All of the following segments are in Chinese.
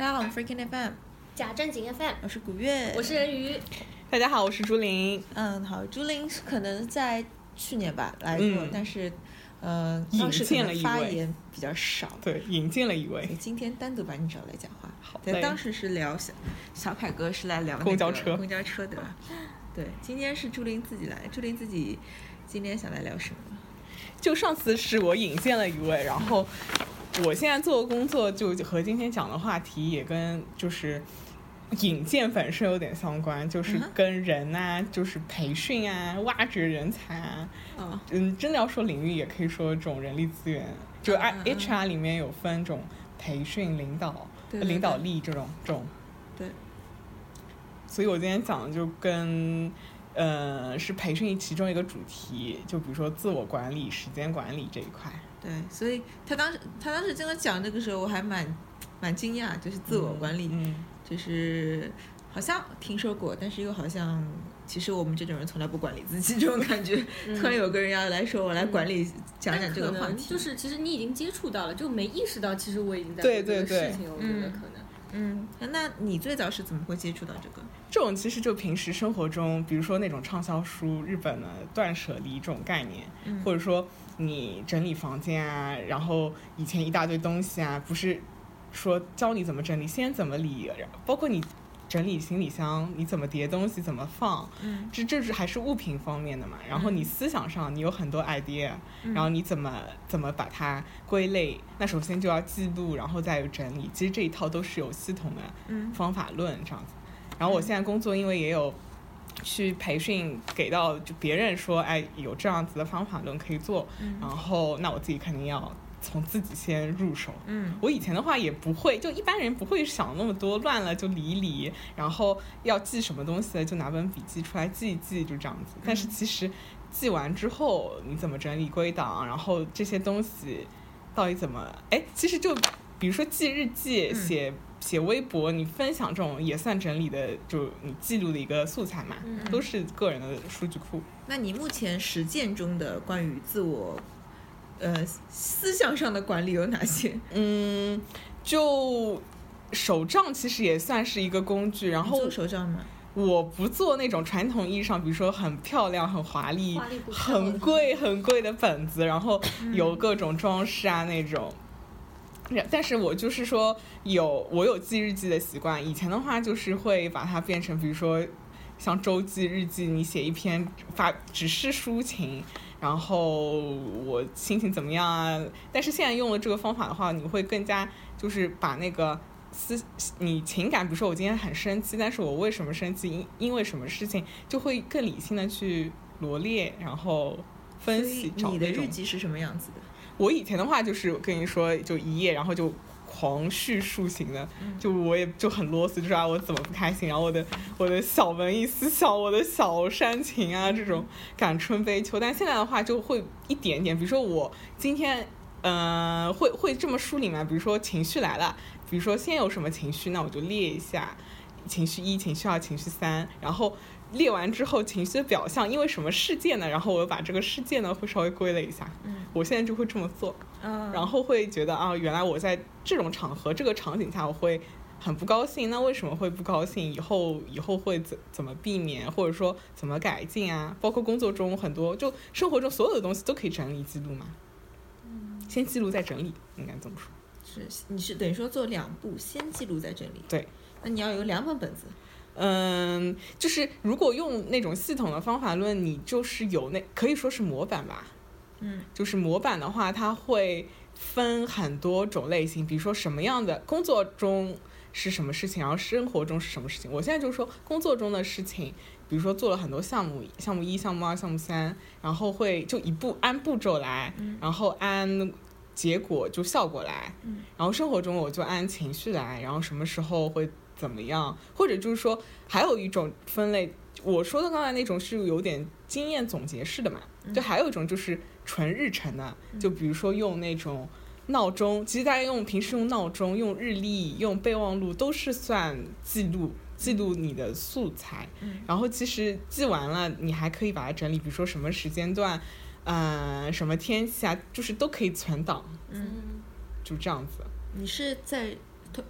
大家好，我是 Freaking FM，假正经 FM，我是古月，我是人鱼。大家好，我是朱琳。嗯，好，朱琳可能在去年吧来过，嗯但是呃，引当时可能荐了一位发言比较少。对，引进了一位今天单独把你找来讲话。好嘞对，当时是聊小小凯哥是来聊那个公交车公交车对吧？对，今天是朱琳自己来，朱琳自己今天想来聊什么？就上次是我引荐了一位，然后我现在做的工作就和今天讲的话题也跟就是引荐本身有点相关，就是跟人啊，就是培训啊，挖掘人才啊。哦，嗯，真的要说领域，也可以说这种人力资源，就嗯 I 嗯嗯 HR 里面有分这种培训、领导、对对领导力这种这种。对。所以我今天讲的就跟呃是培训其中一个主题，就比如说自我管理、时间管理这一块。对，所以他当时他当时跟我讲这个时候，我还蛮蛮惊讶，就是自我管理，嗯，就是好像听说过，但是又好像其实我们这种人从来不管理自己这种感觉。突然有个人要来说我来管理，讲讲这个话题，就是其实你已经接触到了，就没意识到，其实我已经在对做这个对对事情了。我觉得嗯可能。嗯，那你最早是怎么会接触到这个？这种其实就平时生活中，比如说那种畅销书，日本的断舍离这种概念，嗯或者说你整理房间啊，然后以前一大堆东西啊，不是说教你怎么整理，先怎么理，包括你整理行李箱，你怎么叠东西，怎么放，嗯这这是还是物品方面的嘛。然后你思想上你有很多 idea，、嗯然后你怎么怎么把它归类？那首先就要记录，然后再有整理。其实这一套都是有系统的嗯方法论这样子。然后我现在工作，因为也有去培训，给到就别人说，哎，有这样子的方法论可以做，然后那我自己肯定要从自己先入手。嗯我以前的话也不会，就一般人不会想那么多，乱了就理一理，然后要记什么东西就拿本笔记出来记一记，就这样子。但是其实记完之后，你怎么整理归档，然后这些东西到底怎么，哎，其实就比如说记日记、嗯写写微博，你分享这种也算整理的，就你记录的一个素材嘛，嗯都是个人的数据库。那你目前实践中的关于自我呃思想上的管理有哪些？嗯，就手账其实也算是一个工具，然后做手账吗？我不做那种传统意义上，比如说很漂亮、很华丽、华丽很贵、很贵的本子，然后有各种装饰啊那种。然但是我就是说有我有记日记的习惯，以前的话就是会把它变成，比如说像周记、日记，你写一篇发只是抒情，然后我心情怎么样啊？但是现在用了这个方法的话，你会更加就是把那个思你情感，比如说我今天很生气，但是我为什么生气？因因为什么事情，就会更理性的去罗列，然后分析你的日记是什么样子的？我以前的话就是跟你说，就一夜，然后就狂叙述型的，就我也就很啰嗦，就是啊我怎么不开心，然后我的我的小文艺思想，我的小煽情啊这种感春悲秋。但现在的话就会一点点，比如说我今天，呃，会会这么梳理嘛？比如说情绪来了，比如说先有什么情绪，那我就列一下，情绪一、情绪二、情绪三，然后。列完之后，情绪的表象因为什么事件呢？然后我又把这个事件呢会稍微归类一下。嗯，我现在就会这么做。嗯然后会觉得啊，原来我在这种场合、这个场景下，我会很不高兴。那为什么会不高兴？以后以后会怎怎么避免，或者说怎么改进啊？包括工作中很多，就生活中所有的东西都可以整理记录嘛。先记录再整理，应该这么说。是你是等于说做两步，先记录再整理。对，那你要有两本本子。嗯，就是如果用那种系统的方法论，你就是有那可以说是模板吧。嗯，就是模板的话，它会分很多种类型，比如说什么样的工作中是什么事情，然后生活中是什么事情。我现在就是说工作中的事情，比如说做了很多项目，项目一、项目二、项目三，然后会就一步按步骤来，然后按结果就效果来，然后生活中我就按情绪来，然后什么时候会怎么样，或者就是说还有一种分类，我说的刚才那种是有点经验总结式的嘛，就还有一种就是纯日程的，就比如说用那种闹钟，其实大家用平时用闹钟、用日历、用备忘录都是算记录。记录你的素材，然后其实记完了，你还可以把它整理，比如说什么时间段，嗯、什么天气啊，就是都可以存档，嗯，就这样子。你是在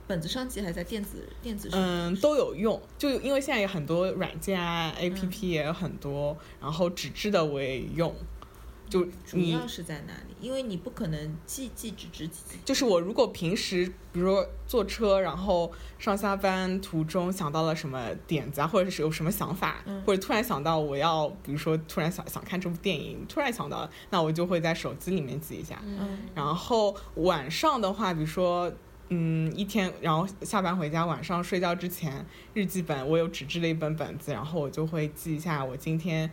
本子上记还是在电子电子上？嗯，都有用。就因为现在有很多软件啊，APP 也有很多，然后纸质的我也用。就主要是在哪里？因为你不可能记记纸质记。就是我如果平时比如说坐车，然后上下班途中想到了什么点子啊，或者是有什么想法，嗯或者突然想到我要，比如说突然想想看这部电影，突然想到，那我就会在手机里面记一下。嗯然后晚上的话，比如说，嗯，一天，然后下班回家，晚上睡觉之前，日记本我有纸质的一本本子，然后我就会记一下我今天。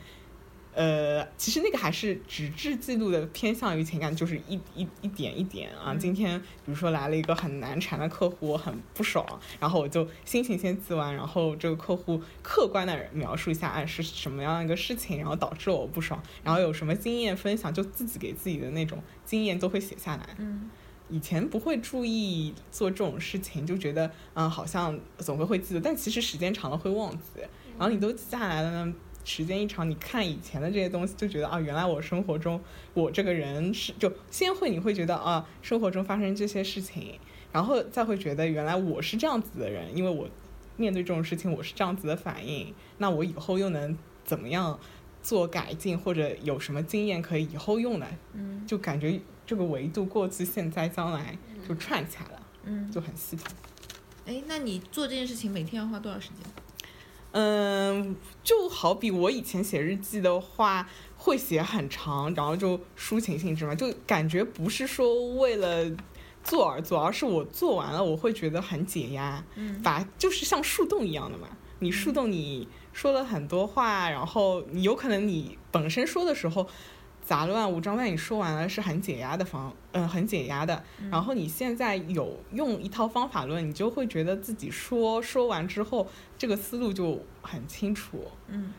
呃，其实那个还是纸质记录的，偏向于情感，就是一一一点一点啊。嗯今天比如说来了一个很难缠的客户，我很不爽，然后我就心情先记完，然后这个客户客观的描述一下，哎是什么样一个事情，然后导致我不爽，然后有什么经验分享，就自己给自己的那种经验都会写下来。嗯以前不会注意做这种事情，就觉得嗯好像总会会记得，但其实时间长了会忘记。然后你都记下来了呢，时间一长，你看以前的这些东西，就觉得啊，原来我生活中我这个人是就先会你会觉得啊，生活中发生这些事情，然后再会觉得原来我是这样子的人，因为我面对这种事情我是这样子的反应，那我以后又能怎么样做改进，或者有什么经验可以以后用呢？嗯。就感觉这个维度过去、现在、将来就串起来了，嗯。就很系统。哎，那你做这件事情每天要花多少时间？嗯，就好比我以前写日记的话，会写很长，然后就抒情性质嘛，就感觉不是说为了做而做，而是我做完了，我会觉得很解压，嗯把就是像树洞一样的嘛。你树洞，你说了很多话，然后你有可能你本身说的时候杂乱无章，但你说完了是很解压的方，嗯，很解压的。然后你现在有用一套方法论，你就会觉得自己说说完之后，这个思路就很清楚，嗯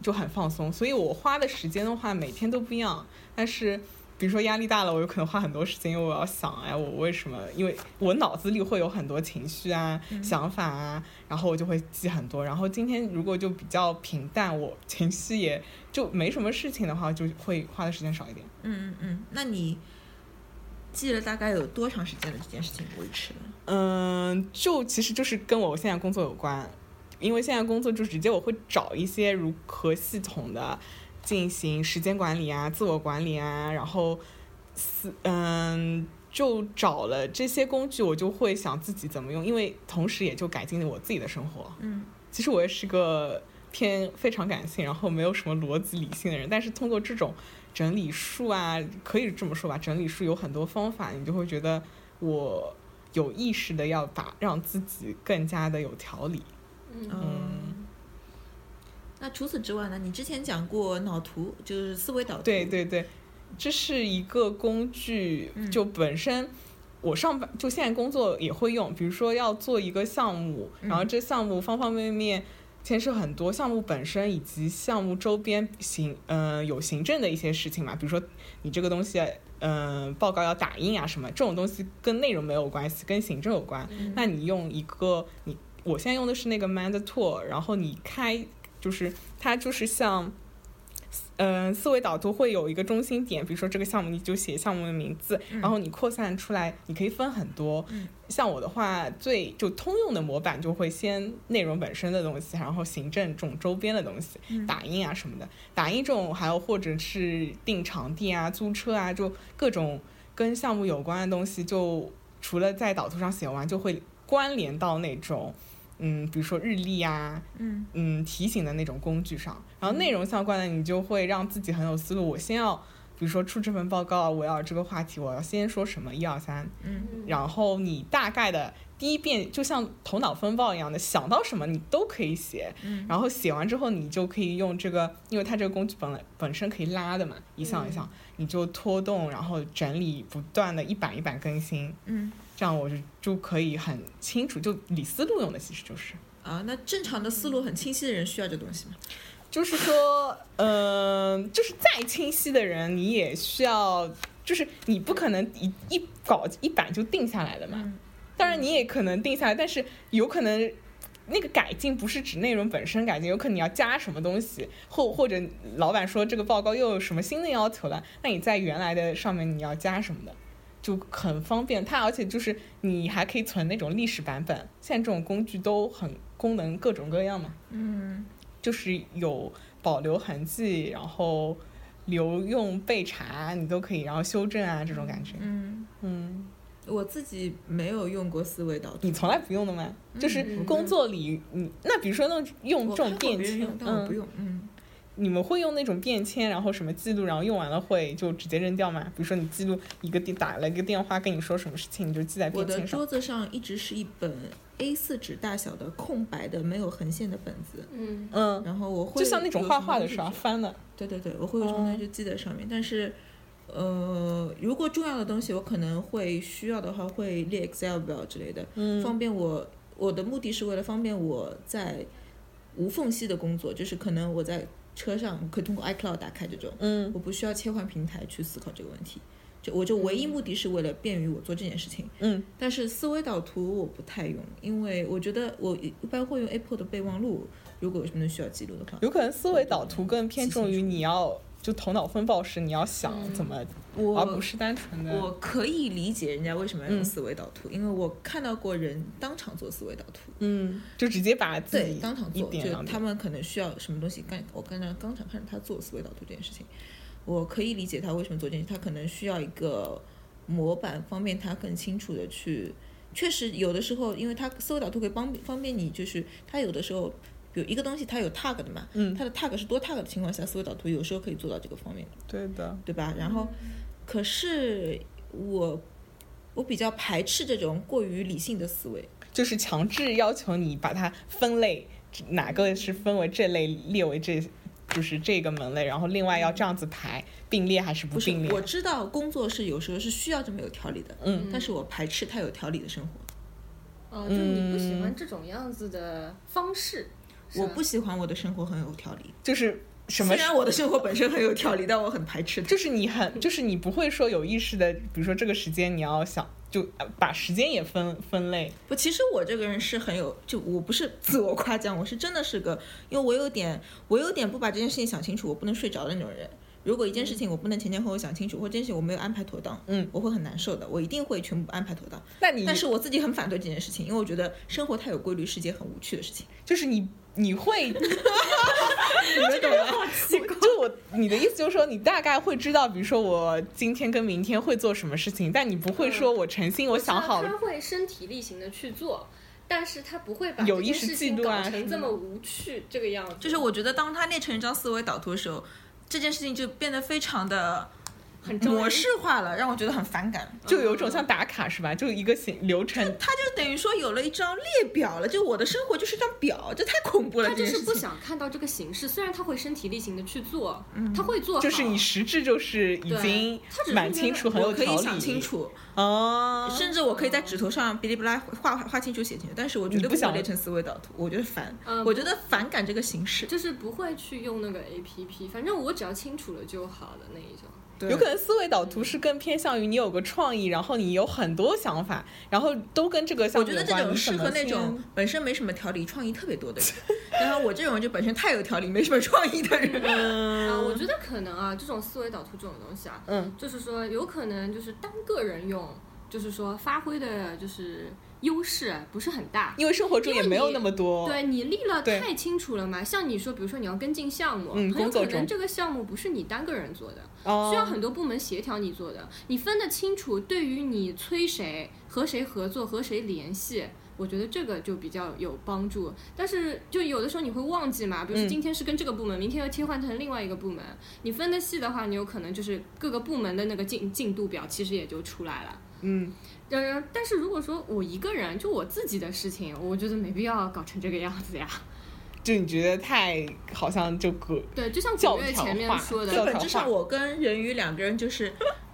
就很放松。所以我花的时间的话，每天都不一样，但是。比如说压力大了，我有可能花很多时间，因为我要想，哎，我为什么？因为我脑子里会有很多情绪啊、想法啊，然后我就会记很多。然后今天如果就比较平淡，我情绪也就没什么事情的话，就会花的时间少一点。嗯嗯嗯，那你记了大概有多长时间的这件事情维持了？嗯，就其实就是跟我现在工作有关，因为现在工作就直接我会找一些如何系统的进行时间管理啊、自我管理啊，然后思嗯。就找了这些工具，我就会想自己怎么用，因为同时也就改进了我自己的生活。嗯其实我也是个偏非常感性，然后没有什么逻辑理性的人，但是通过这种整理术啊，可以这么说吧，整理术有很多方法，你就会觉得我有意识的要把让自己更加的有条理。嗯嗯。那除此之外呢？你之前讲过脑图，就是思维导图。对对对，这是一个工具，嗯就本身。我上班就现在工作也会用，比如说要做一个项目，然后这项目方方面面牵涉很多项目本身以及项目周边行，嗯、有行政的一些事情嘛，比如说你这个东西，嗯、报告要打印啊什么，这种东西跟内容没有关系，跟行政有关。那你用一个你，我现在用的是那个 Mind Tool，然后你开就是它就是像。嗯，思维导图会有一个中心点，比如说这个项目，你就写项目的名字，嗯然后你扩散出来，你可以分很多。嗯像我的话，最就通用的模板就会先内容本身的东西，然后行政这种周边的东西，嗯打印啊什么的，打印这种还有或者是订场地啊、租车啊，就各种跟项目有关的东西，就除了在导图上写完，就会关联到那种。嗯，比如说日历啊，嗯嗯提醒的那种工具上，然后内容相关的你就会让自己很有思路。我先要，比如说出这份报告，我要这个话题，我要先说什么一二三，嗯然后你大概的第一遍就像头脑风暴一样的，想到什么你都可以写，嗯然后写完之后你就可以用这个，因为它这个工具本来本身可以拉的嘛，一项一项，你就拖动，然后整理，不断的一版一版更新，嗯。这样我就就可以很清楚，就理思路用的其实就是。啊，那正常的思路很清晰的人需要这东西吗？就是说，嗯、就是再清晰的人，你也需要，就是你不可能一一搞一版就定下来了嘛。嗯当然，你也可能定下来，但是有可能那个改进不是指内容本身改进，有可能你要加什么东西，或或者老板说这个报告又有什么新的要求了，那你在原来的上面你要加什么的，就很方便。它而且就是你还可以存那种历史版本，现在这种工具都很功能各种各样嘛。嗯，就是有保留痕迹，然后留用备查，你都可以，然后修正啊这种感觉。嗯，嗯，我自己没有用过思维导图，你从来不用的吗？就是嗯工作里，你那比如说那种用这种便签，嗯，但我不用。嗯，你们会用那种便签，然后什么记录，然后用完了会就直接扔掉吗？比如说你记录一个电打了一个电话跟你说什么事情，你就记在我的便签上桌。子上一直是一本 A 4纸大小的空白的没有横线的本子，嗯，嗯，然后我会就像那种画画的时什么东西就候翻了。对对对，我会有什么东西就记在上面，但是。呃，如果重要的东西我可能会需要的话，会列 Excel 表之类的，嗯方便我。我的目的是为了方便我在无缝隙的工作，就是可能我在车上可以通过 iCloud 打开这种，嗯我不需要切换平台去思考这个问题。就我就唯一目的是为了便于我做这件事情。嗯但是思维导图我不太用，因为我觉得我一般会用 Apple 的备忘录，如果有什么需要记录的话。有可能思维导图更偏重于你要就头脑风暴时你要想嗯怎么，我而不是单纯的。我可以理解人家为什么要用嗯思维导图，因为我看到过人当场做思维导图。嗯，就直接把自，己当场做，就他们可能需要什么东西，干我刚才当场看着他做思维导图这件事情，我可以理解他为什么做这件事，他可能需要一个模板，方便他更清楚的去。确实，有的时候，因为它思维导图可以帮方便你，就是它有的时候，比如一个东西它有 tag 的嘛，嗯。它的 tag 是多 tag 的情况下，思维导图有时候可以做到这个方面，对的，对吧？然后，可是我我比较排斥这种过于理性的思维，就是强制要求你把它分类，哪个是分为这类，列为这，就是这个门类，然后另外要这样子排，并列还是不并，列？我知道工作是有时候是需要这么有条理的，嗯。但是我排斥太有条理的生活。哦，就你不喜欢这种样子的方式，我不喜欢我的生活很有条理，就是什么虽？然我的生活本身很有条理，但我很排斥。就是你很，就是你不会说有意识的，比如说这个时间你要想，就呃把时间也分分类。不，其实我这个人是很有，就我不是 自我夸奖，我是真的是个，因为我有点，我有点不把这件事情想清楚，我不能睡着的那种人。如果一件事情我不能前前后后想清楚，或者这件事情我没有安排妥当，嗯，我会很难受的。我一定会全部安排妥当。那你但是我自己很反对这件事情，因为我觉得生活太有规律是件很无趣的事情。就是你你会，你们懂吗？就我你的意思就是说，你大概会知道，比如说我今天跟明天会做什么事情，但你不会说我诚心我想好了他会身体力行的去做，但是他不会把有意识记录情搞啊成这么无趣这个样子。就是我觉得当他列成一张思维导图的时候，这件事情就变得非常的很模式化了，让我觉得很反感。就有一种像打卡是吧？就一个行流程，他就等于说有了一张列表了，就我的生活就是一张表，这太恐怖了。他就是不。想看到这个形式，虽然他会身体力行的去做，他会做好，就是你实质就是已经他只是觉得蛮清楚，很有我可以。想清楚，哦，甚至我可以在纸头上哔哩吧啦画画画清楚写清楚，但是我绝对不想会列成思维导图，我觉得烦，嗯我觉得反感这个形式。就是不会去用那个 A P P，反正我只要清楚了就好了那一种。对有可能思维导图是更偏向于你有个创意，然后你有很多想法，然后都跟这个项我觉得这。种适合那种本身没什么条理、创意特别多的人，然后我这种人就本身太有条理、没什么创意的人。啊，我觉得可能啊，这种思维导图这种东西啊，嗯，就是说有可能就是单个人用，就是说发挥的就是优势不是很大。因为生活中也没有那么多。对你立了太清楚了嘛？像你说，比如说你要跟进项目，嗯很有可能这个项目不是你单个人做的，哦，需要很多部门协调你做的。你分得清楚，对于你催谁、和谁合作、和谁联系，我觉得这个就比较有帮助。但是就有的时候你会忘记嘛，比如说嗯今天是跟这个部门，明天又切换成另外一个部门。你分得细的话，你有可能就是各个部门的那个进进度表其实也就出来了。嗯，呃，但是如果说我一个人就我自己的事情，我觉得没必要搞成这个样子呀。就你觉得太好像就隔对，就像教古月前面条化说的，就本质上，我跟人鱼两个人就是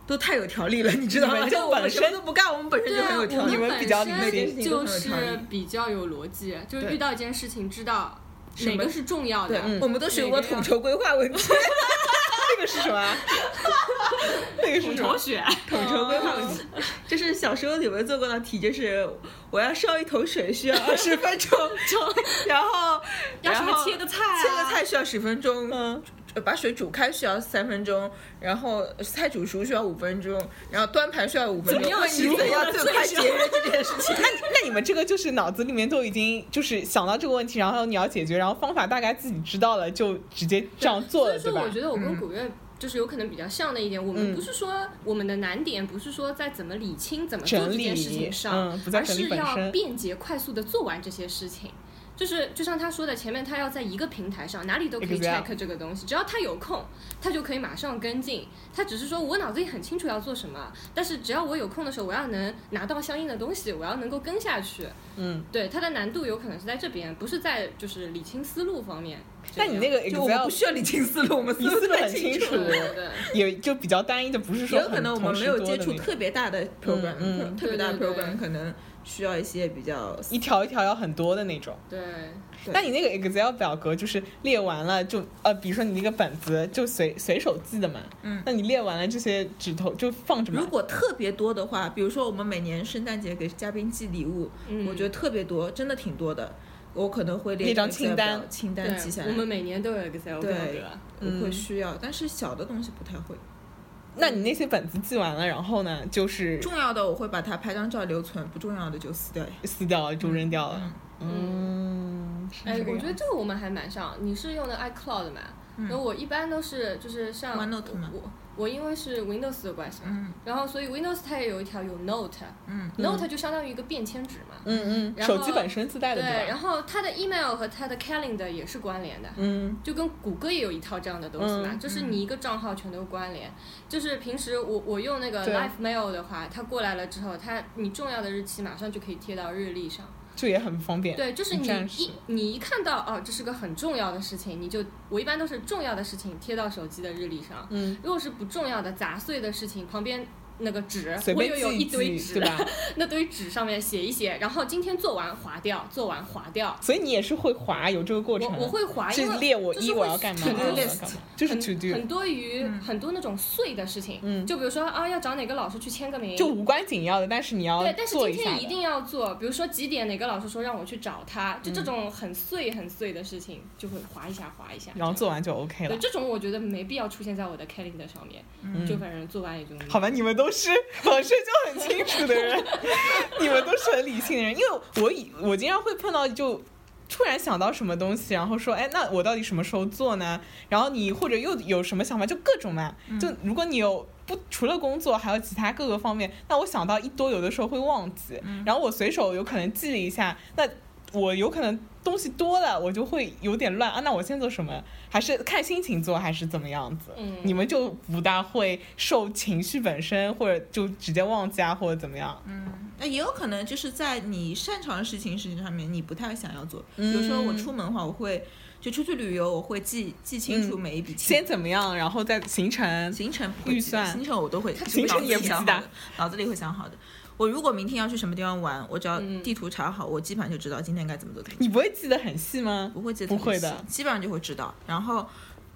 都太有条理了，你知道吗？就我们什么都不干，我们本身就很有条理。你们比较就是比较有逻辑，就是遇到一件事情知道什么哪个是重要的。，嗯我们都学过统筹规划问题，那个是什么啊？那个是什么？学，统筹规划问题，就是小时候有没有做过的题？就是我要烧一桶水需要 二十分钟，然后要什么然后切个菜啊切个菜需要十分钟，把水煮开需要三分钟，然后菜煮熟需要五分钟，然后端盘需要五分钟。怎么样问你怎样如何最快最节约这件事情？那那你们这个就是脑子里面都已经就是想到这个问题，然后你要解决，然后方法大概自己知道了，就直接这样做了，所以说，对吧我？觉得我跟古月就是有可能比较像的一点，我们嗯不是说我们的难点不是说在怎么理清、怎么做这件事情上，嗯而是要便捷、快速的做完这些事情。就是就像他说的，前面他要在一个平台上，哪里都可以 check 这个东西，只要他有空，他就可以马上跟进。他只是说我脑子里很清楚要做什么，但是只要我有空的时候，我要能拿到相应的东西，我要能够跟下去。嗯，对，它的难度有可能是在这边，不是在就是理清思路方面。但你那个就我不需要理清思路，我们思路太很清楚对就比较单一的，不是说也有可能我们没有接触特别大的 program，、嗯嗯特别大的对对对 program 可能需要一些比较一条一条要很多的那种。对，那你那个 Excel 表格就是列完了就呃，比如说你那个本子就随随手记的嘛，嗯，那你列完了这些指头就放着嘛如。果特别多的话，比如说我们每年圣诞节给嘉宾寄礼物，嗯我觉得特别多，真的挺多的。我可能会列一张清单清单记下，来。我们每年都有 Excel 表格。我嗯会需要，但是小的东西不太会。那你那些本子记完了，然后呢，就是重要的我会把它拍张照留存，不重要的就撕掉。撕掉了就扔掉了。嗯嗯，哎这，个我觉得这个我们还蛮像。你是用的 iCloud 嘛？然后我一般都是就是像 OneNote 吗我我因为是 Windows 的关系嘛，嗯然后所以 Windows 它也有一条有 Note，嗯 Note 就相当于一个便签纸嘛。嗯嗯，然后手机本身自带的对，然后它的 email 和它的 calendar 也是关联的。嗯就跟谷歌也有一套这样的东西嘛，嗯就是你一个账号全都关联。就是平时我我用那个 Live Mail 的话，它过来了之后，它你重要的日期马上就可以贴到日历上。就也很方便。对，就是你一你一看到哦，这是个很重要的事情，你就我一般都是重要的事情贴到手机的日历上。嗯，如果是不重要的杂碎的事情，旁边那个纸我又有一堆纸，对吧？那堆纸上面写一写，然后今天做完划掉，做完划掉。所以你也是会划有这个过程我。我会划，是因为列我一就是我要干嘛要 list 干嘛，就是很 to do，很多于、很多那种碎的事情，嗯就比如说啊，要找哪个老师去签个名，就无关紧要的，但是你要对，但是做一下。今天一定要做，比如说几点哪个老师说让我去找他，就这嗯种很碎很碎的事情，就会划一下划一下，然后做完就 OK 对了。这种我觉得没必要出现在我的 calendar 上面，就反正做完也就好吧，你们都是本身就很清楚的人，你们都是很理性的人。因为我以我经常会碰到就。突然想到什么东西，然后说，哎，那我到底什么时候做呢？然后你或者又有什么想法，就各种嘛。就如果你有不除了工作，还有其他各个方面，那我想到一多，有的时候会忘记。然后我随手有可能记了一下，那我有可能东西多了，我就会有点乱啊。那我先做什么？还是看心情做，还是怎么样子？嗯你们就不大会受情绪本身，或者就直接忘记啊，或者怎么样？嗯那也有可能就是在你擅长的事情事情上面，你不太想要做。嗯有时候我出门的话，我会就出去旅游，我会记记清楚每一笔钱。先怎么样，然后再行程。行程不会预算行程我都会，行程也不记得脑子里会想好的。我如果明天要去什么地方玩，我只要嗯地图查好，我基本上就知道今天该怎么做。你不会记得很细吗？不会记得不特别细会的基本上就会知道。然后，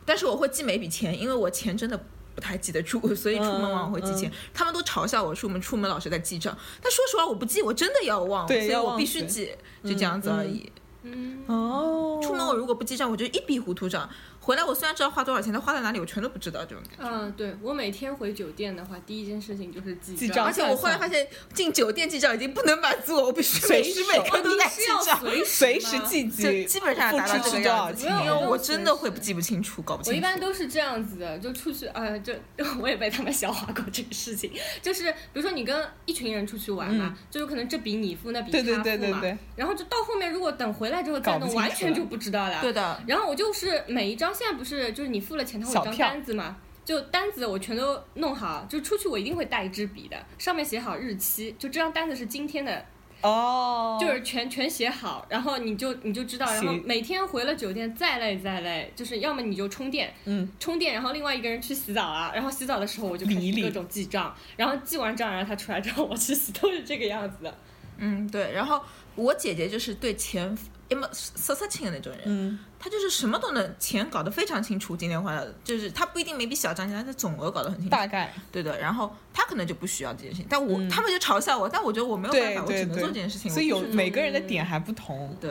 但是我会记每笔钱，因为我钱真的不太记得住，所以出门往往会记钱。嗯他们都嘲笑我出门出门老是在记账，但说实话我不记，我真的要忘，对所以我必须记，就这样子而已。嗯，哦，出门我如果不记账，我就一笔糊涂账。回来我虽然知道花多少钱，但花在哪里我全都不知道这种感觉。嗯，对我每天回酒店的话，第一件事情就是记记账账而且我后来发现进酒店记账已经不能满足我，我必须随每时手每刻都在记账。随随时记记，就基本上要达到这个样子，钱因为我真的会记不清楚，搞不清楚。我一般都是这样子的，就出去，呃，就 我也被他们笑话过这个事情，就是比如说你跟一群人出去玩嘛，就有可能这笔你付，那笔他付嘛，对对对对对然后就到后面如果等回来之后再弄，完全就不知道了。对的，然后我就是每一张，现在不是就是你付了钱，他会有一张单子嘛，就单子我全都弄好，就出去我一定会带一支笔的，上面写好日期，就这张单子是今天的，哦，就是全全写好，然后你就你就知道，然后每天回了酒店再累再累，就是要么你就充电，嗯，充电，然后另外一个人去洗澡啊，然后洗澡的时候我就开始各种记账，然后记完账，然后他出来之后我去洗，都是这个样子的。嗯，对。然后我姐姐就是对钱要么色色清的那种人，嗯，他就是什么都能钱搞得非常清楚，今天花了，就是他不一定每笔小账，但是总额搞得很清楚。大概对的，然后他可能就不需要这件事情，但我、嗯他们就嘲笑我，但我觉得我没有办法，我只能做这件事情。所以有每个人的点还不同。对，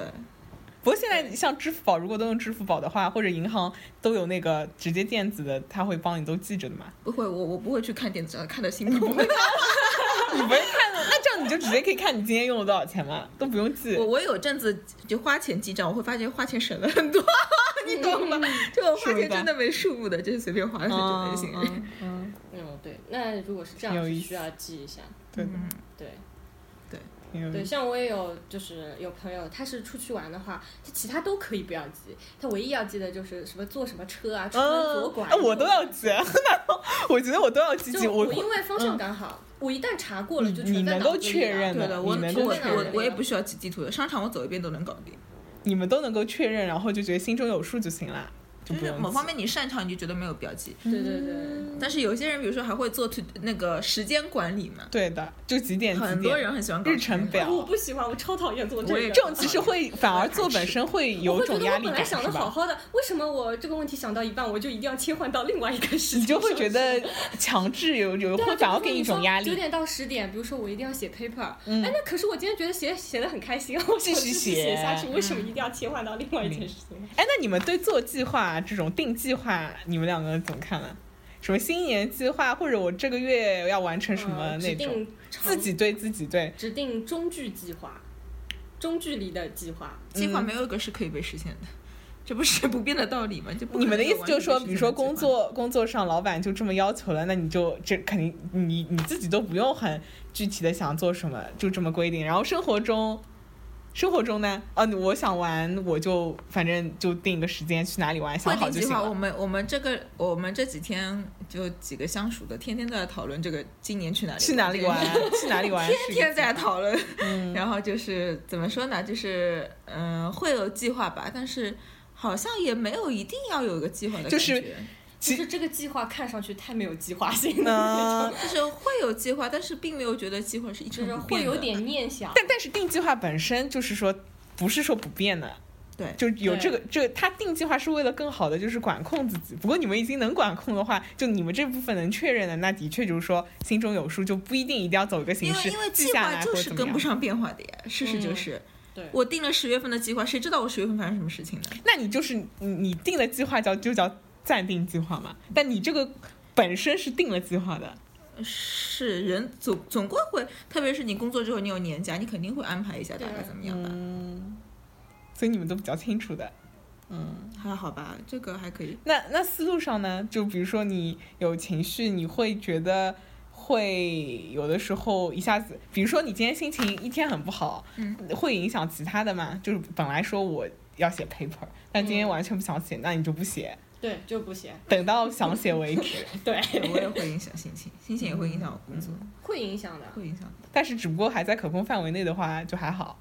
不过现在像支付宝，如果都用支付宝的话，或者银行都有那个直接电子的，他会帮你都记着的嘛。不会，我我不会去看电子账，看的心痛。你不会看的，那这样你就直接可以看你今天用了多少钱嘛，都不用记我。我有阵子就花钱记账，我会发现花钱省了很多，你懂吗？就我花钱真的没数目的，就是随便花了就嗯就行。嗯嗯，嗯，对，那如果是这样，是需要记一下。对对对，挺有意思。像我也有，就是有朋友，他是出去玩的话，他其他都可以不要记，他唯一要记的就是什么坐什么车啊，出门左拐。我都要记，难道我觉得我都要记记我因为方向感好，我一旦查过了，你就全在你能够脑子里了确认对的，我的我我我也不需要记地图的，商场我走一遍都能搞定。你们都能够确认，然后就觉得心中有数就行了，就就是某方面你擅长，你就觉得没有必要记。对对对，但是有些人，比如说还会做那个时间管理嘛，对的，就几点几点。很多人很喜欢搞日程表我不喜欢，我超讨厌做这我也个。这种其实会反而做本身会有我会觉种得我本来想的好？好的，为什么我这个问题想到一半，我就一定要切换到另外一个时间？你就会觉得 强制有有对啊会反而给你一种压力。九点到十点，比如说我一定要写 paper，、嗯哎，那可是我今天觉得写写的很开心，我继续续写写下去，为什么一定要切换到另外一件事情？哎，那你们对做计划这种定计划，你们两个怎么看呢？什么新年计划，或者我这个月要完成什么那种，自己对自己对，指定中距计划，中距离的计划。计划没有一个是可以被实现的，这不是不变的道理吗？就不你们的意思就是说，比如说工作工作上老板就这么要求了，那你就这肯定你你自己都不用很具体的想做什么，就这么规定。然后生活中，生活中呢，啊，我想玩我就反正就定个时间去哪里玩，想会定计划，我好就行了。们我们这个我们这几天就几个相熟的，天天都在讨论这个今年去哪里去哪里玩？去哪里玩？天天在讨。论。嗯然后就是怎么说呢？就是嗯、会有计划吧，但是好像也没有一定要有一个计划的感觉。就是其实这个计划看上去太没有计划性了，嗯，就是会有计划，但是并没有觉得计划是一就是成不变的。会有点念想。但但是定计划本身就是说，不是说不变的，对，就有这个这个，他定计划是为了更好的就是管控自己。不过你们已经能管控的话，就你们这部分能确认的，那的确就是说心中有数，就不一定一定要走一个形式因为因为计划就是跟不。上变化的呀，事实就嗯是。对我定了十月份的计划，谁知道我十月份发生什么事情呢？那你就是你你定的计划叫就叫暂定计划嘛？但你这个本身是定了计划的，是人总总归会，特别是你工作之后，你有年假，你肯定会安排一下大概怎么样吧。嗯，所以你们都比较清楚的。嗯，还好吧，这个还可以。那那思路上呢？就比如说你有情绪，你会觉得会有的时候一下子，比如说你今天心情一天很不好，嗯，会影响其他的吗？就是本来说我要写 paper，但今天嗯完全不想写，那你就不写，对，就不写。等到想写为止。对，我也会影响心情，心情也会影响我工作，会影响的。会影响。但是只不过还在可控范围内的话，就还好。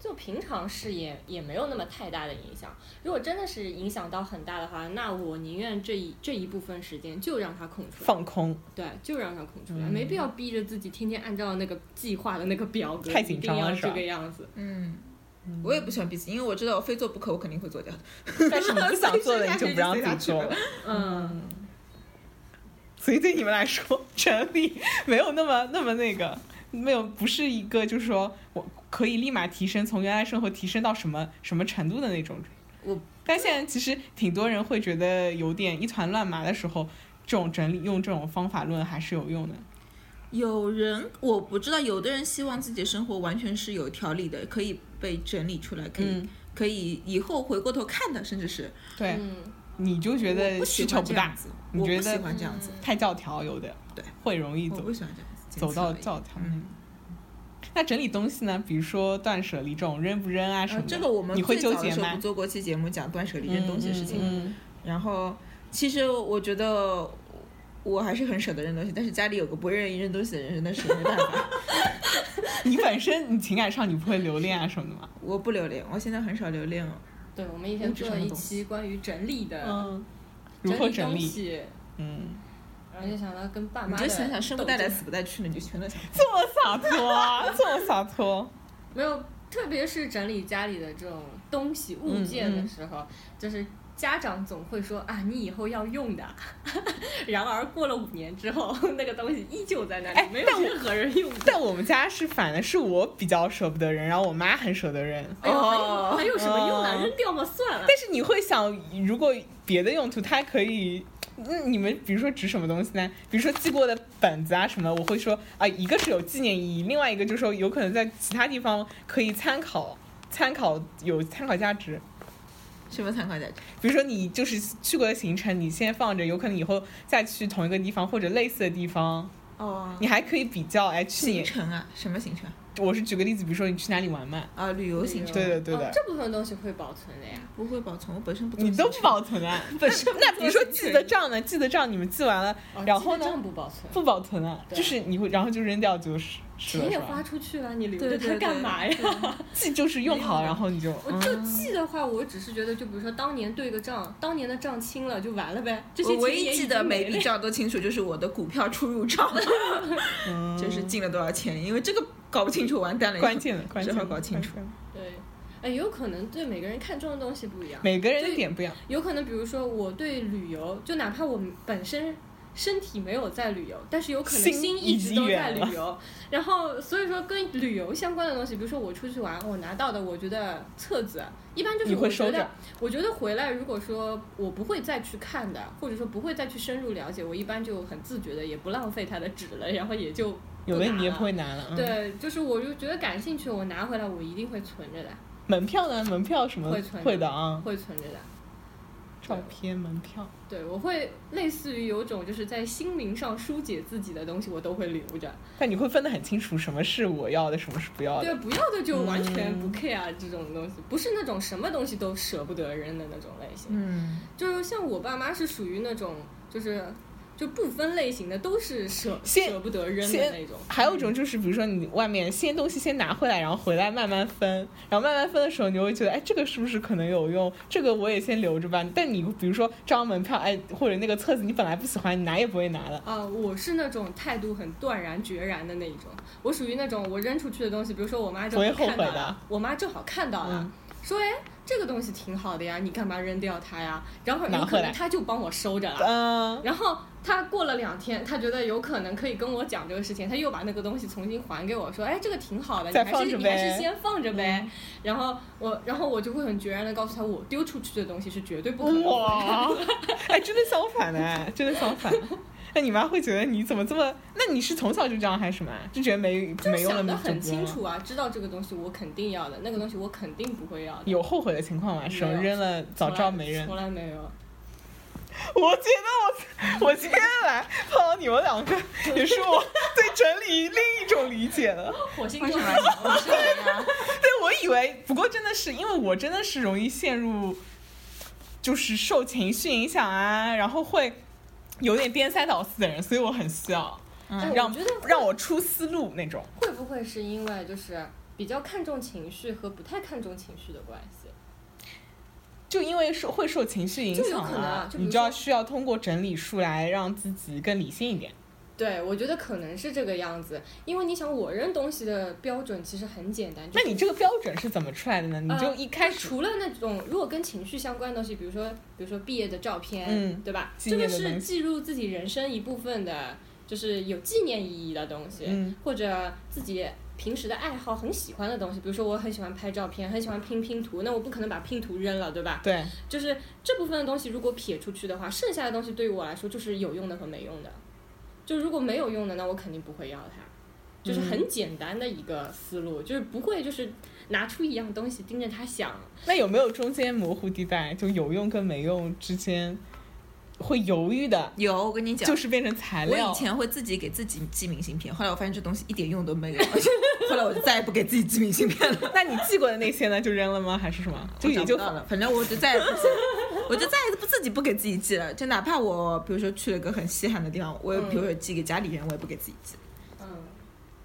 就平常是也也没有那么太大的影响。如果真的是影响到很大的话，那我宁愿这一这一部分时间就让它空出来，放空，对，就让它空出来，嗯没必要逼着自己天天按照那个计划的那个表格，太一定要紧张了是吧这个样子。嗯，我也不喜欢彼此，因为我知道我非做不可，我肯定会做掉的。但是你不想做的你就不让自己做 了。嗯，所以对你们来说，整理没有那么那么那个，没有不是一个就是说我可以立马提升，从原来生活提升到什么什么程度的那种。我但现在其实挺多人会觉得有点一团乱麻的时候，这种整理用这种方法论还是有用的。有人我不知道，有的人希望自己的生活完全是有条理的，可以被整理出来，可以、嗯，可以以后回过头看的，甚至是对，嗯，你就觉得需求不大，欢这样子，你觉我不喜得欢这样子，太教条有点，对，会容易走我不喜欢这样子，走到教条。嗯。那整理东西呢？比如说断舍离这种扔不扔啊什么这个我们你会纠结吗最早的时候？做过期节目讲断舍离扔东西的事情，嗯然后其实我觉得我还是很舍得扔东西，但是家里有个不愿意扔东西的人，那是没办法。你本身你情感上你不会留恋啊什么的吗？我不留恋，我现在很少留恋了。对，我们以前做了一期关于整理的，嗯，如何整整理？嗯，然后就想到跟爸妈的就想想，生不带来，死不带去的，你就全都想。这么洒脱啊，这么洒脱。没有，特别是整理家里的这种东西物件的时候，就是家长总会说啊，你以后要用的。然而过了五年之后，那个东西依旧在那里，没有任何人用过。但我们家是反的，是我比较舍不得扔，然后我妈很舍得扔。哎呦，还有哦还有什么用啊？哦扔掉嘛，算了。但是你会想，如果别的用途，它可以，那你们比如说指什么东西呢？比如说记过的本子啊什么，我会说啊，一个是有纪念意义，另外一个就是说有可能在其他地方可以参考，参考有参考价值。什么参考价值？比如说你就是去过的行程，你先放着，有可能以后再去同一个地方或者类似的地方，哦，你还可以比较。哎，去行程啊，什么行程？我是举个例子，比如说你去哪里玩嘛，啊，旅游行程。对的对的哦，这部分东西会保存的呀。不会保存，我本身不你都不保存啊？本身那比如说记得账呢？记得账你们记完了，哦然后呢记账不保存，不保存啊，就是你会然后就扔掉就是钱也花？出去了，你留着它对对干嘛呀？记就是用好，然后你就我就记的话，我只是觉得，就比如说当年对个账，当年的账清了就完了呗。这些我唯一记得每笔账都清楚，就是我的股票出入账，嗯 就是进了多少钱，因为这个搞不清楚完蛋了。关键了关键只好搞清楚对，哎，有可能对每个人看重的东西不一样。每个人的对点不一样，有可能，比如说我对旅游，就哪怕我们本身身体没有在旅游，但是有可能心一直都在旅游。然后所以说跟旅游相关的东西，比如说我出去玩，我拿到的我觉得册子，一般就是你我觉得会收着，我觉得回来如果说我不会再去看的，或者说不会再去深入了解，我一般就很自觉的也不浪费它的纸了，然后也就有的你也不会拿了。嗯，对，就是我就觉得感兴趣，我拿回来我一定会存着的，门票呢？门票什么会存会的啊？会存着的。照片、门票，对，我会类似于有种就是在心灵上疏解自己的东西，我都会留着。但你会分得很清楚什么是我要的，什么是不要的对，不要的就完全不嗯 care 这种东西，不是那种什么东西都舍不得扔的那种类型。嗯，就是像我爸妈是属于那种就是就不分类型的，都是舍舍不得扔的那种。还有一种就是，比如说你外面先东西先拿回来，然后回来慢慢分，然后慢慢分的时候，你会觉得，哎，这个是不是可能有用？这个我也先留着吧。但你比如说这张门票，哎，或者那个册子，你本来不喜欢，你拿也不会拿了。啊、我是那种态度很断然决然的那一种。我属于那种我扔出去的东西，比如说我妈正会好看到后悔的了，我妈正好看到了，嗯说哎这个东西挺好的呀，你干嘛扔掉它呀？然后有可能他就帮我收着了。嗯，然后他过了两天，他觉得有可能可以跟我讲这个事情，他又把那个东西重新还给我，说，哎，这个挺好的，你还是你还是先放着呗。嗯然后我，然后我就会很决然的告诉他，我丢出去的东西是绝对不可能还哇，哎，真的相反呢，真的相反。那你妈会觉得你怎么这么？那你是从小就这样还是什么？就觉得没没用了想得很清楚啊，知道这个东西我肯定要的，那个东西我肯定不会要的。有后悔的情况吗？手没有扔了，早知道没扔。从来没有。我觉得我我今天来碰到你们两个，也是我 对整理另一种理解了。火星座为什么？对，我以为，不过真的是因为我真的是容易陷入，就是受情绪影响啊，然后会有点颠三倒四的人，所以我很需要嗯让我觉得让我出思路那种。会不会是因为就是比较看重情绪和不太看重情绪的关系？就因为受会受情绪影响可能啊嘛你就要需要通过整理术来，让自己更理性一点。对，我觉得可能是这个样子，因为你想，我扔东西的标准其实很简单，就是那你这个标准是怎么出来的呢？你就呃一开始除了那种如果跟情绪相关的东西，比如说比如说毕业的照片，嗯对吧？这个是记录自己人生一部分的，就是有纪念意义的东西，嗯或者自己平时的爱好很喜欢的东西，比如说我很喜欢拍照片，很喜欢拼拼图，那我不可能把拼图扔了，对吧？对，就是这部分的东西如果撇出去的话，剩下的东西对于我来说就是有用的和没用的。就如果没有用的，那我肯定不会要它。就是很简单的一个思路，就是不会就是拿出一样东西盯着它想。那有没有中间模糊地带，就有用跟没用之间会犹豫的，有，我跟你讲，就是变成材料？我以前会自己给自己寄明信片，后来我发现这东西一点用都没有，而 且后来我就再也不给自己寄明信片了。那你寄过的那些呢？就扔了吗？还是什么？就我也就好了，反正我就再也不寄，我就再也不自己不给自己寄了。就哪怕我比如说去了一个很稀罕的地方，我也嗯比如说寄给家里人，我也不给自己寄。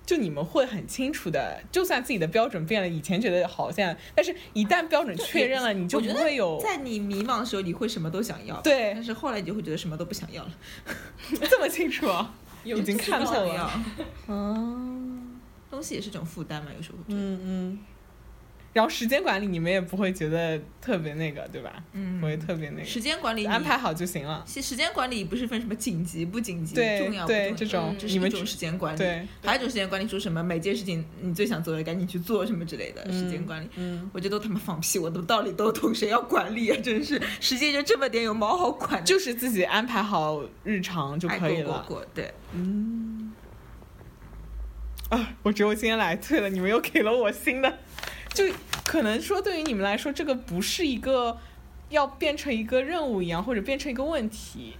嗯，就你们会很清楚的，就算自己的标准变了，以前觉得好像，但是一旦标准确认了，你就不会有在你迷茫的时候，你会什么都想要，对但是后来你就会觉得什么都不想要了，这么清楚啊。有已经看到了。嗯东西也是种负担嘛，有时候会觉得。嗯嗯，然后时间管理你们也不会觉得特别那个，对吧？嗯不会特别那个，时间管理安排。好就行了。其实时间管理不是分什么紧急不紧急、对重要不重要对这种这是一种你们只时间管理。对，还有一种时间管理，说什么每件事情你最想做的赶紧去做什么之类的时间管理。嗯，我觉得都他妈放屁，我的道理都懂，谁要管理啊？真是时间就这么点，有毛好管的？就是自己安排好日常就可以了。过过过，对，啊，我觉得我今天来对了，你们又给了我新的，就可能说对于你们来说，这个不是一个要变成一个任务一样，或者变成一个问题，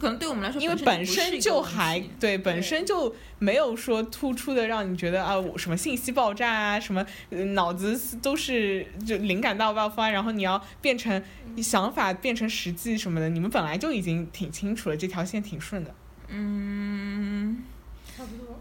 可能对我们来说，因为本本身身就就还对本身就没有说突出的让你觉得啊，我什么信息爆炸啊，什么呃脑子都是就灵感大爆发，然后你要变成想法变成实际什么的，你们本来就已经挺清楚了，这条线挺顺的。嗯，差不多。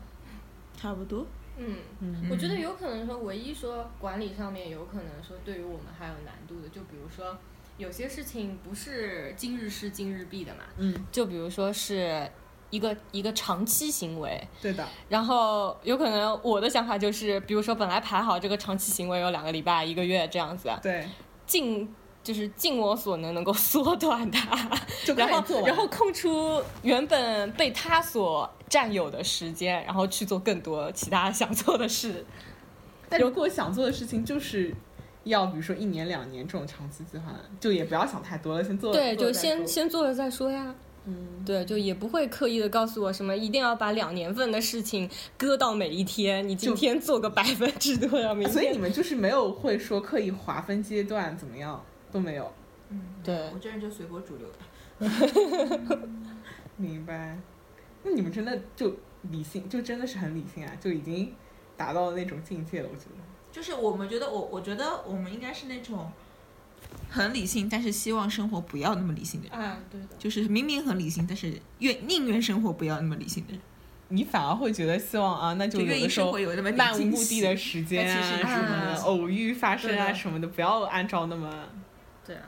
差不多。嗯，我觉得有可能说，唯一说管理上面有可能说对于我们还有难度的，就比如说有些事情不是今日事今日毕的嘛，嗯，就比如说是一个一个长期行为，对的，然后有可能我的想法就是，比如说本来排好这个长期行为有两个礼拜、一个月这样子，对，尽就是尽我所能能够缩短它，就然后然后空出原本被他所占有的时间，然后去做更多其他想做的事。但如果想做的事情就是要比如说一年两年这种长期计划，就也不要想太多了，先做。对，就先先做了再说呀。嗯，对，就也不会刻意的告诉我什么一定要把两年份的事情搁到每一天，你今天做个百分之多少，明天所以你们就是没有会说刻意划分阶段怎么样都没有，嗯，对我这人就随波逐流的。明白？那你们真的就理性，就真的是很理性啊，就已经达到了那种境界了，我觉得。就是我们觉得，我我觉得我们应该是那种很理性，但是希望生活不要那么理性的人。啊，对的。就是明明很理性，但是愿宁愿生活不要那么理性的人，你反而会觉得希望啊，那就有的时候愿意生活有那么漫无目的的时间啊什么的，啊偶遇发生啊什么的，不要按照那么对啊。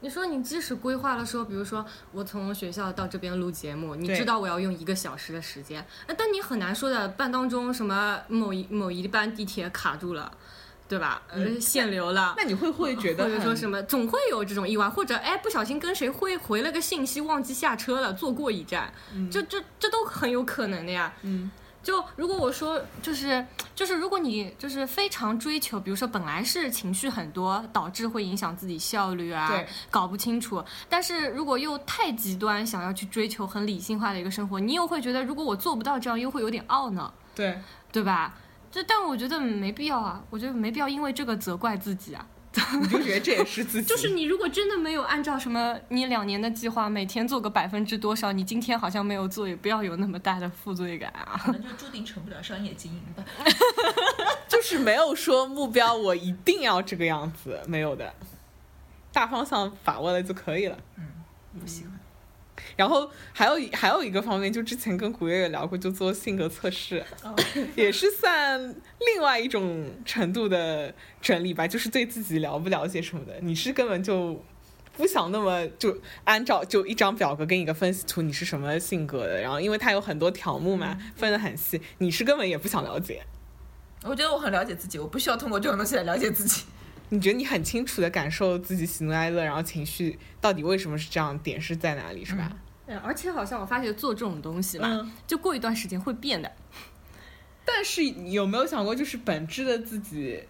你说你即使规划了说，比如说我从学校到这边录节目，你知道我要用一个小时的时间，那但你很难说的，半当中什么某一某一班地铁卡住了，对吧？呃，限流了。那你会会觉得或者说什么，总会有这种意外，或者哎，不小心跟谁回回了个信息，忘记下车了，坐过一站，这这这都很有可能的呀。嗯，就如果我说就是就是如果你就是非常追求，比如说本来是情绪很多，导致会影响自己效率啊对，搞不清楚，但是如果又太极端，想要去追求很理性化的一个生活，你又会觉得如果我做不到这样，又会有点懊恼，对，对吧？这但我觉得没必要啊，我觉得没必要因为这个责怪自己啊。你就觉得这也是自己，就是你如果真的没有按照什么你两年的计划，每天做个百分之多少，你今天好像没有做，也不要有那么大的负罪感啊。可能就注定成不了商业精英吧。就是没有说目标我一定要这个样子，没有的，大方向把握了就可以了。嗯不喜欢。然后还有一还有一个方面，就之前跟古月也聊过，就做性格测试，哦。也是算另外一种程度的整理吧，就是对自己了不了解什么的，你是根本就不想那么就按照就一张表格给你个分析图，你是什么性格的，然后因为它有很多条目嘛，分得很细，你是根本也不想了解，我觉得我很了解自己，我不需要通过这种东西来了解自己。你觉得你很清楚的感受自己喜怒哀乐，然后情绪到底为什么是这样，点是在哪里，是吧？对，而且好像我发觉做这种东西嘛，嗯就过一段时间会变的。但是你有没有想过，就是本质的自己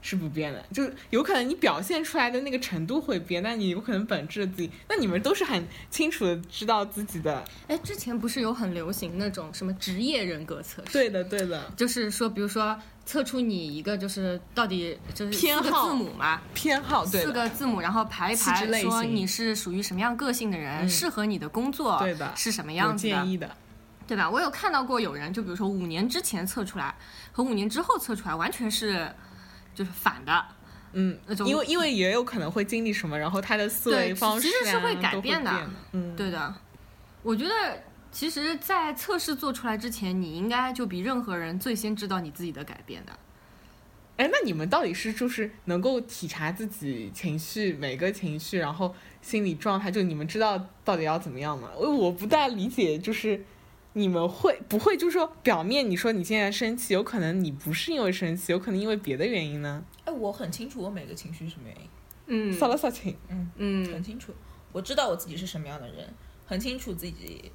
是不变的，就有可能你表现出来的那个程度会变，但你有可能本质的自己，那你们都是很清楚的知道自己的，哎，之前不是有很流行那种什么职业人格测试？对的，对的，就是说，比如说测出你一个就是到底就是偏好字母嘛，偏好，对四，个字母，然后排一排，说你是属于什么样个性的人，嗯适合你的工作对的是什么样子的，建议的，对吧？我有看到过有人，就比如说五年之前测出来和五年之后测出来完全是就是反的，嗯那，种因为因为也有可能会经历什么，然后他的思维方式、啊、其实是会改变的的，嗯，对的。我觉得其实，在测试做出来之前，你应该就比任何人最先知道你自己的改变的。哎，那你们到底是就是能够体察自己情绪每个情绪，然后心理状态，就你们知道到底要怎么样吗？我我不大理解，就是你们会不会就是说表面你说你现在生气，有可能你不是因为生气，有可能因为别的原因呢？哎，我很清楚我每个情绪是什么原因，嗯扫了扫情，嗯嗯很清楚，我知道我自己是什么样的人，很清楚自己，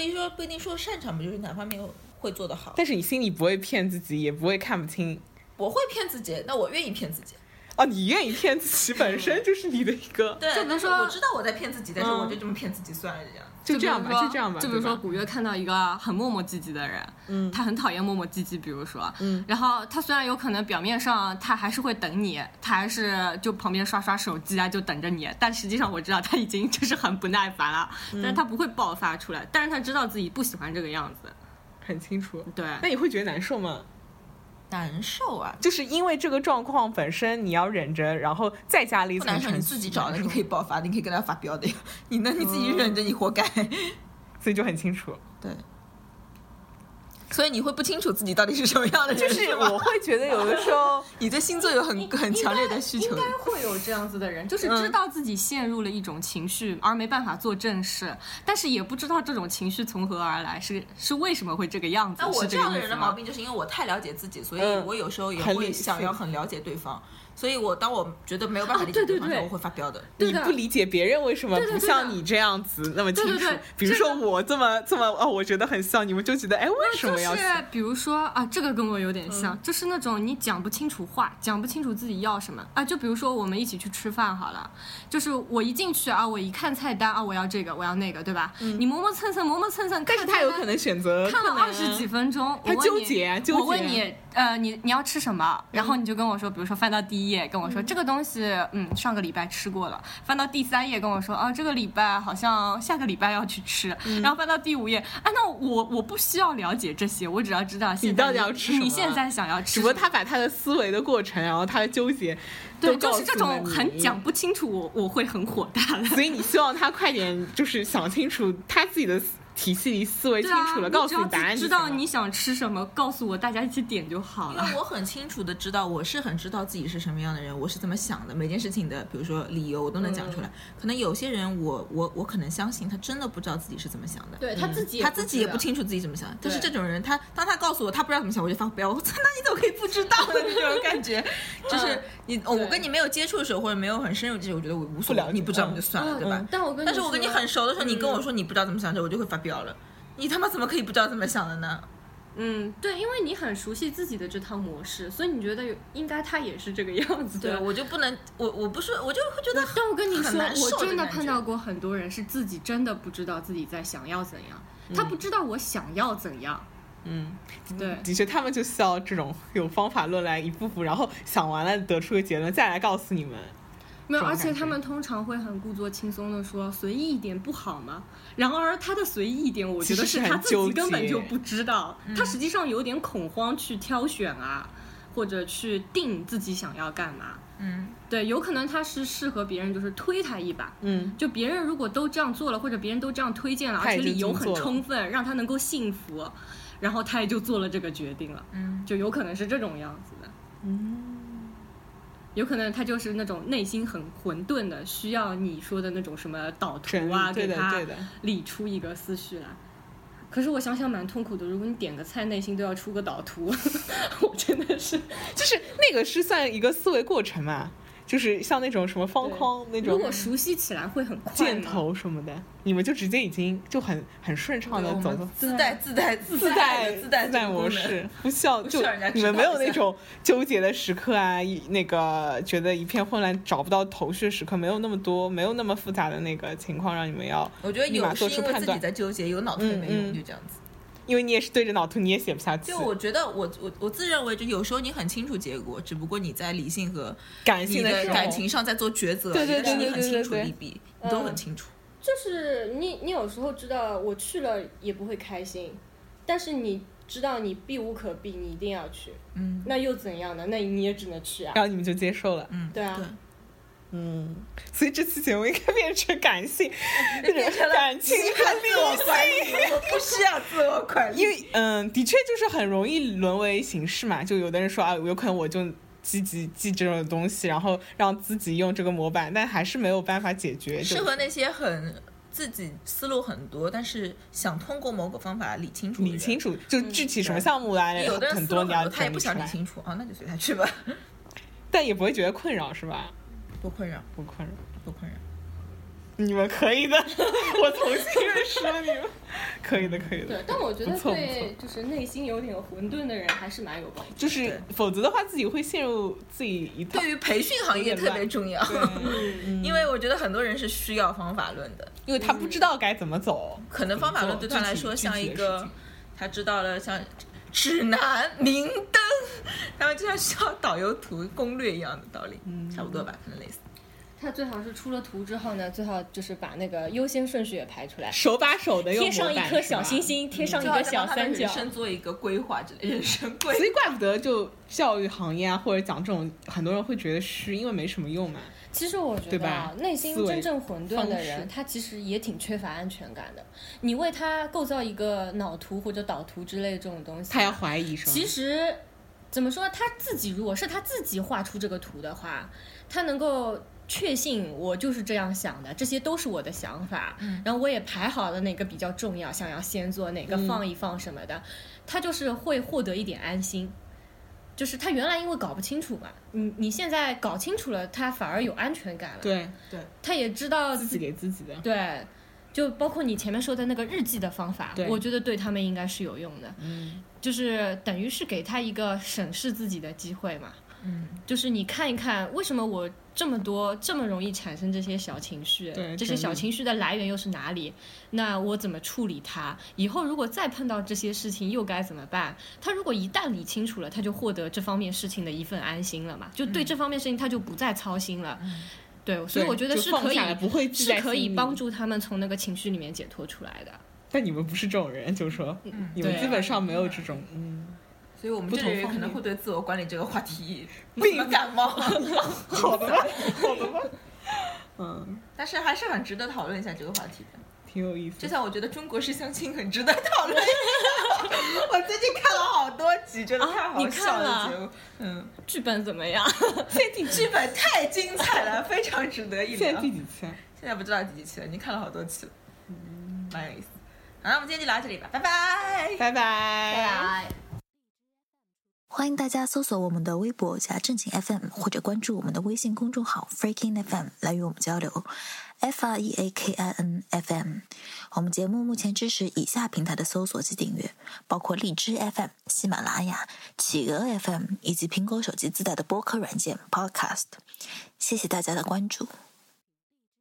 不一定说不一定说擅长吧，就是哪方面会做得好。但是你心里不会骗自己，也不会看不清。我会骗自己，那我愿意骗自己。哦，你愿意骗自己，本身就是你的一个，对，但是就比如说我知道我在骗自己，但是嗯我就这么骗自己算了，这样。就这样吧，就这样吧。就比如说古月看到一个很磨磨唧唧的人，嗯他很讨厌磨磨唧唧，比如说，嗯然后他虽然有可能表面上他还是会等你，他还是就旁边刷刷手机啊，就等着你，但实际上我知道他已经就是很不耐烦了，嗯但是他不会爆发出来，但是他知道自己不喜欢这个样子，很清楚。对，那你会觉得难受吗？难受啊，就是因为这个状况本身，你要忍着，然后再加了一不难受，你自己找的，你可以爆发的，你可以跟他发飙的呀。你呢？你自己忍着，你活该。所以就很清楚。对。所以你会不清楚自己到底是什么样的人，就是我会觉得有的时候，你对星座有很很强烈的需求应。该会有这样子的人，就是嗯。知道自己陷入了一种情绪，而没办法做正事，但是也不知道这种情绪从何而来，是是为什么会这个样子。那我这样的人的毛病，就是因为我太了解自己，所以嗯。我有时候也会想要很了解对方，所以我当我觉得没有办法理解哦对。方的时候，我会发飙的。你不理解别人为什么不像你这样子那么清楚。对对对。比如说我这么这么哦，我觉得很像，你们就觉得哎，为什么要就是？比如说啊，这个跟我有点嗯像，就是那种你讲不清楚话，讲不清楚自己要什么啊。就比如说我们一起去吃饭好了，就是我一进去啊，我一看菜单啊，我要这个，我要那个，对吧？你磨磨蹭蹭，磨磨蹭蹭，嗯但是他有可能选择看了二十几分钟，他纠结啊纠我问你，呃，你你要吃什么？然后你就跟我说，比如说翻到第一页跟嗯我说、这个东西，嗯，上个礼拜吃过了。翻到第三页跟我说，啊，这个礼拜好像下个礼拜要去吃。嗯然后翻到第五页，啊，那我我不需要了解这些，我只要知道现在到底要吃什么你现在想要吃什么。只不过他把他的思维的过程，然后他的纠结，对，就是这种很讲不清楚，我我会很火大的。所以你希望他快点，就是想清楚他自己的体系里思维清楚了，告诉只要你答案知道你想吃什么，告诉我，大家一起点就好了因。为我很清楚的知道，我是很知道自己是什么样的人，我是怎么想的，每件事情的，比如说理由我都能讲出来。嗯可能有些人我，我我可能相信他真的不知道自己是怎么想的，对他自己也他自己也不清楚自己怎么想。但是这种人，他当他告诉我他不知道怎么想，我就发飙。我操，那你怎么可以不知道呢？就这种感觉，就是你、哦我跟你没有接触的时候，或者没有很深入接触，我觉得我无所谓，不了解你不知道就算了，对吧？嗯但我跟但是我跟你很熟的时候，你跟我嗯说你不知道怎么想着，我就会发飙了。你他妈怎么可以不知道怎么想的呢？嗯，对，因为你很熟悉自己的这套模式，所以你觉得有应该他也是这个样子的。对我就不能，我我不是，我就会觉得但我跟你说我真的碰到过很多人是自己真的不知道自己在想要怎样，他不知道我想要怎样。嗯，对的确，他们就需要这种有方法论来一步步，然后想完了得出个结论，再来告诉你们。没有，而且他们通常会很故作轻松的说随意一点不好吗？然而他的随意一点，我觉得是他自己根本就不知道，他实际上有点恐慌去挑选啊，或者去定自己想要干嘛。嗯，对，有可能他是适合别人，就是推他一把。嗯，就别人如果都这样做了，或者别人都这样推荐了，而且理由很充分，让他能够信服，然后他也就做了这个决定了。嗯，就有可能是这种样子的。嗯，有可能他就是那种内心很混沌的，需要你说的那种什么导图啊，对给他。理出一个思绪来。可是我想想蛮痛苦的，如果你点个菜，内心都要出个导图，我真的是就是那个是算一个思维过程嘛，就是像那种什么方框那种如果熟悉起来会很快箭头什么的，你们就直接已经就很很顺畅的走走。自带自带 自自带自带自带模式，不需要就你们没有那种纠结的时刻啊，一那个觉得一片混乱找不到头绪的时刻，没有那么多，没有那么复杂的那个情况让你们要，我觉得有是因为自己在纠结，有脑子也没用，就这样子。因为你也是对着脑图，你也写不下去就，我觉得我我我自认为，就有时候你很清楚结果，只不过你在理性和感性的感情上在做抉择，对对但是你对对很清楚对对对。利弊，你都很清楚。就是你，你有时候知道我去了也不会开心，但是你知道你避无可避，你一定要去，嗯。那又怎样呢？那你也只能去啊。然后你们就接受了，嗯，对啊。对，嗯，所以这期节目应该变成感性，变成感情和自我理管理。，我不需要自我管理。因为嗯，的确就是很容易沦为形式嘛。就有的人说啊，有可能我就积极记这种东西，然后让自己用这个模板，但还是没有办法解决。适合那些很自己思路很多，但是想通过某个方法理清楚。理清楚就具体什么项目来有的人很多，思路很你要他也不想理清楚啊，那就随他去吧，但也不会觉得困扰是吧？不困扰，不困扰。不困扰。你们可以的，我重新认识了你们，可以的，可以的。对，但我觉得对就是内心有点混沌的人还是蛮有帮助的。就是否则的话，自己会陷入自己一套对。于培训行业特别重要，对，因为我觉得很多人是需要方法论的，因为他不知道该怎么走。可能方法论对他来说像一个他知道了像指南、明灯，他们就像需要导游图、攻略一样的道理，差不多吧，可能类似。他最好是出了图之后呢，最好就是把那个优先顺序也排出来，手把手的用贴上一颗小星星，贴上一个小三角人。生做一个规划之类，人生规所以怪不得就教育行业啊，或者讲这种，很多人会觉得虚，因为没什么用嘛。其实我觉得啊，内心真正混沌的人，他其实也挺缺乏安全感的。你为他构造一个脑图或者导图之类的这种东西，他要怀疑是吧？其实怎么说，他自己如果是他自己画出这个图的话，他能够确信我就是这样想的，这些都是我的想法。嗯然后我也排好了哪个比较重要，想要先做哪个嗯放一放什么的，他就是会获得一点安心。就是他原来因为搞不清楚嘛，你你现在搞清楚了，他反而有安全感了。对对他也知道自己给自己的。对，就包括你前面说的那个日记的方法，我觉得对他们应该是有用的。嗯，就是等于是给他一个审视自己的机会嘛。嗯，就是你看一看，为什么我这么多这么容易产生这些小情绪？对这些小情绪的来源又是哪里？那我怎么处理它？以后如果再碰到这些事情，又该怎么办？他如果一旦理清楚了，他就获得这方面事情的一份安心了嘛，就对这方面事情他就不再操心了。对，所以我觉得是可以不会是可以帮助他们从那个情绪里面解脱出来的。但你们不是这种人，就是说你们基本上没有这种，嗯，所以我们这里人可能会对自我管理这个话题 不并怎么感冒，好的吧，好的吧，嗯，但是还是很值得讨论一下这个话题的。挺有意思就。像我觉得中国式相亲很值得讨论 我最近看了好多集，真的太好你笑看了节目。嗯，剧本怎么样？这剧剧本太精彩了，非常值得一聊现在。第几期啊？现在不知道第几期了，已经看了好多期了，嗯，蛮有意思。好，那我们今天就聊到这里吧，拜拜。拜拜。欢迎大家搜索我们的微博加正经 FM，或者关注我们的微信公众号 Freaking FM 来与我们交流。F R E A K I N F M。我们节目目前支持以下平台的搜索及订阅，包括荔枝 FM、喜马拉雅、企鹅 FM 以及苹果手机自带的播客软件 Podcast。谢谢大家的关注。